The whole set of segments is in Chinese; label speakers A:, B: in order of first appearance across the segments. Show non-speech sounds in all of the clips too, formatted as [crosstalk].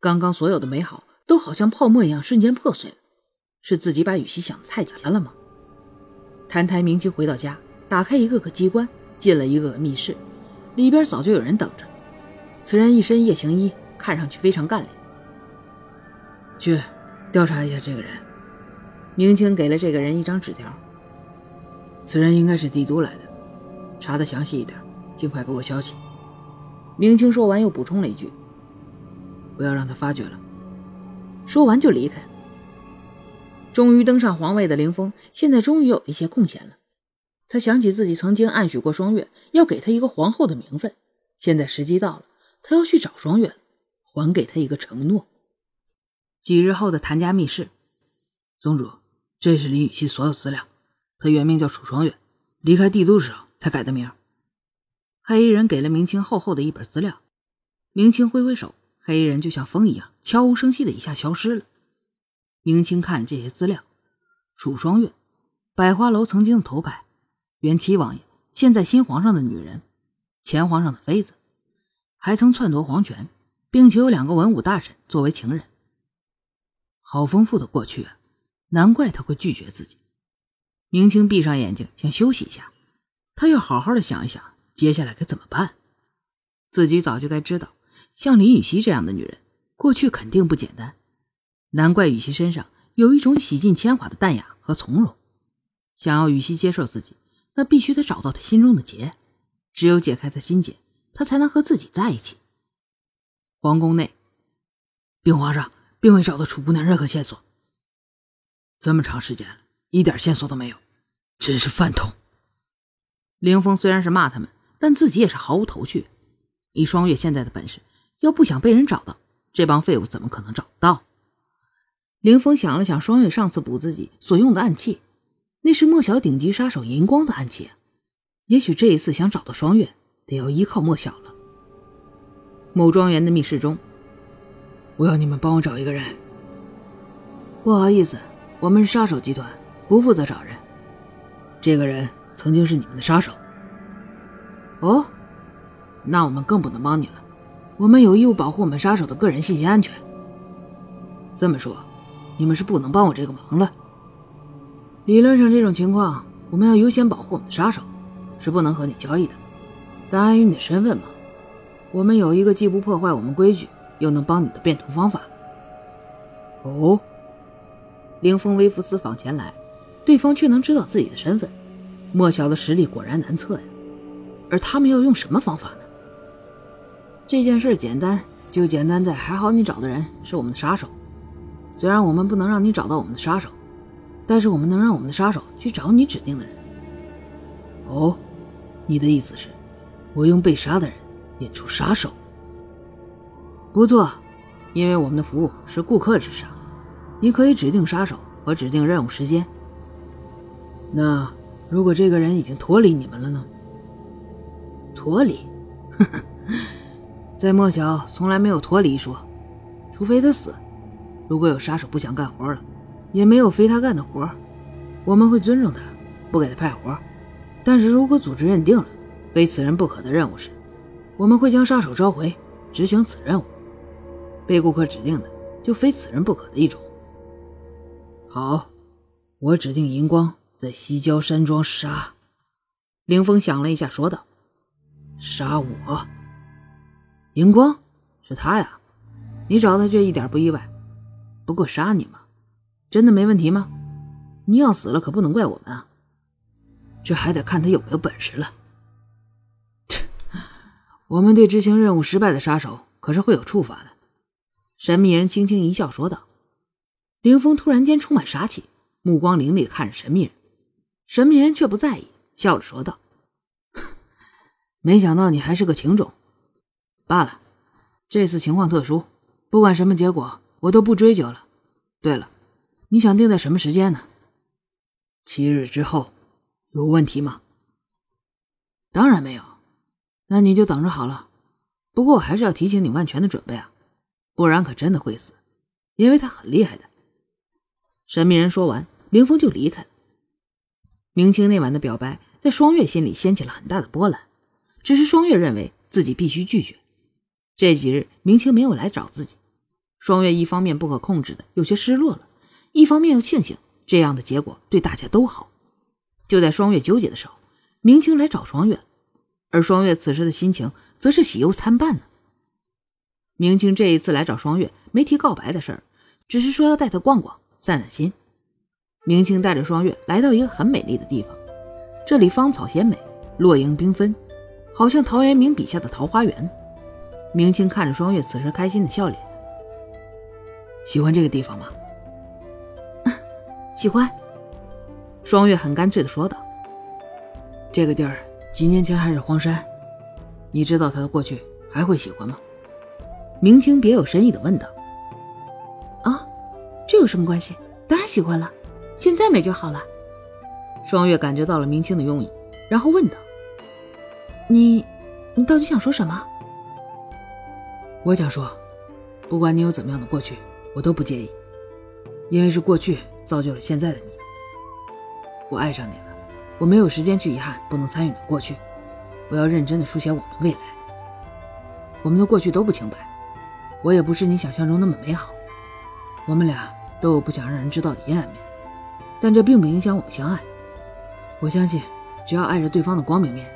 A: 刚刚所有的美好都好像泡沫一样瞬间破碎了。是自己把雨熙想的太简单了吗？谭台明清回到家，打开一个个机关，进了一个个密室，里边早就有人等着。此人一身夜行衣，看上去非常干练。去调查一下这个人。明清给了这个人一张纸条。此人应该是帝都来的，查的详细一点，尽快给我消息。明清说完，又补充了一句：“不要让他发觉了。”说完就离开。终于登上皇位的凌风，现在终于有一些空闲了。他想起自己曾经暗许过双月，要给他一个皇后的名分。现在时机到了，他要去找双月了，还给他一个承诺。几日后的谭家密室，宗主，这是林雨熙所有资料。他原名叫楚双月，离开帝都时候才改的名。黑衣人给了明清厚厚的一本资料，明清挥挥手，黑衣人就像风一样，悄无声息的一下消失了。明清看这些资料，楚双月，百花楼曾经的头牌，原七王爷，现在新皇上的女人，前皇上的妃子，还曾篡夺皇权，并且有两个文武大臣作为情人。好丰富的过去啊，难怪他会拒绝自己。明清闭上眼睛，想休息一下，他要好好的想一想接下来该怎么办。自己早就该知道，像林雨熙这样的女人，过去肯定不简单。难怪雨熙身上有一种洗尽铅华的淡雅和从容。想要雨熙接受自己，那必须得找到她心中的结。只有解开她心结，她才能和自己在一起。皇宫内，禀皇上，并未找到楚姑娘任何线索。这么长时间了，一点线索都没有，真是饭桶。凌风虽然是骂他们，但自己也是毫无头绪。以双月现在的本事，要不想被人找到，这帮废物怎么可能找不到？凌风想了想，双月上次补自己所用的暗器，那是莫小顶级杀手银光的暗器。也许这一次想找到双月，得要依靠莫小了。某庄园的密室中，我要你们帮我找一个人。不好意思，我们是杀手集团，不负责找人。这个人曾经是你们的杀手。哦，那我们更不能帮你了。我们有义务保护我们杀手的个人信息安全。这么说。你们是不能帮我这个忙了。理论上，这种情况我们要优先保护我们的杀手，是不能和你交易的。但碍于你的身份嘛，我们有一个既不破坏我们规矩，又能帮你的变通方法。哦，凌风微服私访前来，对方却能知道自己的身份，莫小的实力果然难测呀。而他们要用什么方法呢？这件事简单，就简单在还好你找的人是我们的杀手。虽然我们不能让你找到我们的杀手，但是我们能让我们的杀手去找你指定的人。哦，你的意思是，我用被杀的人引出杀手？不错，因为我们的服务是顾客至上，你可以指定杀手和指定任务时间。那如果这个人已经脱离你们了呢？脱离？呵呵，在莫小从来没有脱离说，除非他死。如果有杀手不想干活了，也没有非他干的活，我们会尊重他，不给他派活。但是如果组织认定了非此人不可的任务时，我们会将杀手召回，执行此任务。被顾客指定的就非此人不可的一种。好，我指定银光在西郊山庄杀。凌风想了一下，说道：“杀我？荧光是他呀？你找他却一点不意外。”不过杀你吗？真的没问题吗？你要死了可不能怪我们啊！这还得看他有没有本事了。切，我们对执行任务失败的杀手可是会有处罚的。神秘人轻轻一笑说道。凌风突然间充满杀气，目光凌厉看着神秘人。神秘人却不在意，笑着说道：“ [laughs] 没想到你还是个情种。罢了，这次情况特殊，不管什么结果。”我都不追究了。对了，你想定在什么时间呢？七日之后，有问题吗？当然没有。那你就等着好了。不过我还是要提醒你万全的准备啊，不然可真的会死，因为他很厉害的。神秘人说完，凌峰就离开了。明清那晚的表白，在双月心里掀起了很大的波澜，只是双月认为自己必须拒绝。这几日，明清没有来找自己。双月一方面不可控制的有些失落了，一方面又庆幸这样的结果对大家都好。就在双月纠结的时候，明清来找双月，而双月此时的心情则是喜忧参半呢。明清这一次来找双月，没提告白的事儿，只是说要带她逛逛、散散心。明清带着双月来到一个很美丽的地方，这里芳草鲜美，落英缤纷，好像陶渊明笔下的桃花源。明清看着双月此时开心的笑脸，喜欢这个地方吗？[laughs]
B: 喜欢。
A: 双月很干脆的说道：“
C: 这个地儿几年前还是荒山，你知道他的过去，还会喜欢吗？”
A: 明清别有深意的问道：“
B: 啊，这有什么关系？当然喜欢了，现在美就好了。”
A: 双月感觉到了明清的用意，然后问道：“
B: 你，你到底想说什么？”
C: 我想说，不管你有怎么样的过去，我都不介意，因为是过去造就了现在的你。我爱上你了，我没有时间去遗憾不能参与的过去，我要认真的书写我们的未来。我们的过去都不清白。我也不是你想象中那么美好，我们俩都有不想让人知道的阴暗面，但这并不影响我们相爱。我相信，只要爱着对方的光明面，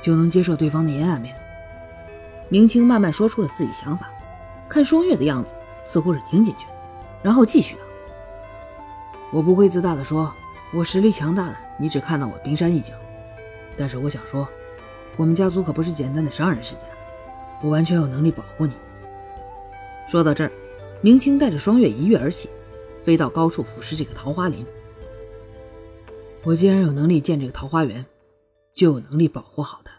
C: 就能接受对方的阴暗面。
A: 明清慢慢说出了自己想法，看双月的样子，似乎是听进去了，然后继续道：“
C: 我不会自大的说，我实力强大的，你只看到我冰山一角。但是我想说，我们家族可不是简单的商人世家，我完全有能力保护你。”
A: 说到这儿，明清带着双月一跃而起，飞到高处俯视这个桃花林。
C: 我既然有能力建这个桃花源，就有能力保护好它。